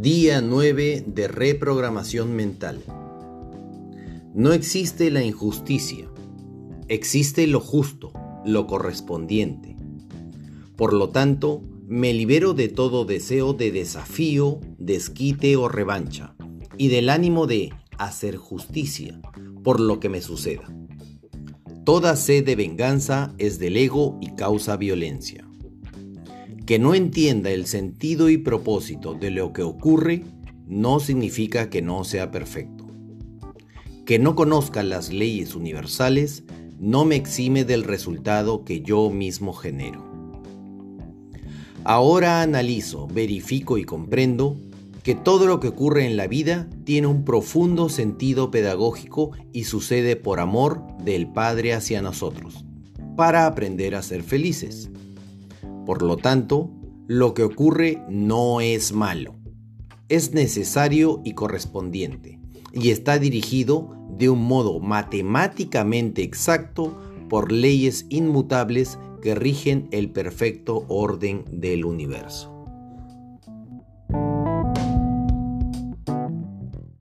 Día 9 de reprogramación mental. No existe la injusticia, existe lo justo, lo correspondiente. Por lo tanto, me libero de todo deseo de desafío, desquite o revancha, y del ánimo de hacer justicia por lo que me suceda. Toda sed de venganza es del ego y causa violencia. Que no entienda el sentido y propósito de lo que ocurre no significa que no sea perfecto. Que no conozca las leyes universales no me exime del resultado que yo mismo genero. Ahora analizo, verifico y comprendo que todo lo que ocurre en la vida tiene un profundo sentido pedagógico y sucede por amor del Padre hacia nosotros, para aprender a ser felices. Por lo tanto, lo que ocurre no es malo, es necesario y correspondiente, y está dirigido de un modo matemáticamente exacto por leyes inmutables que rigen el perfecto orden del universo.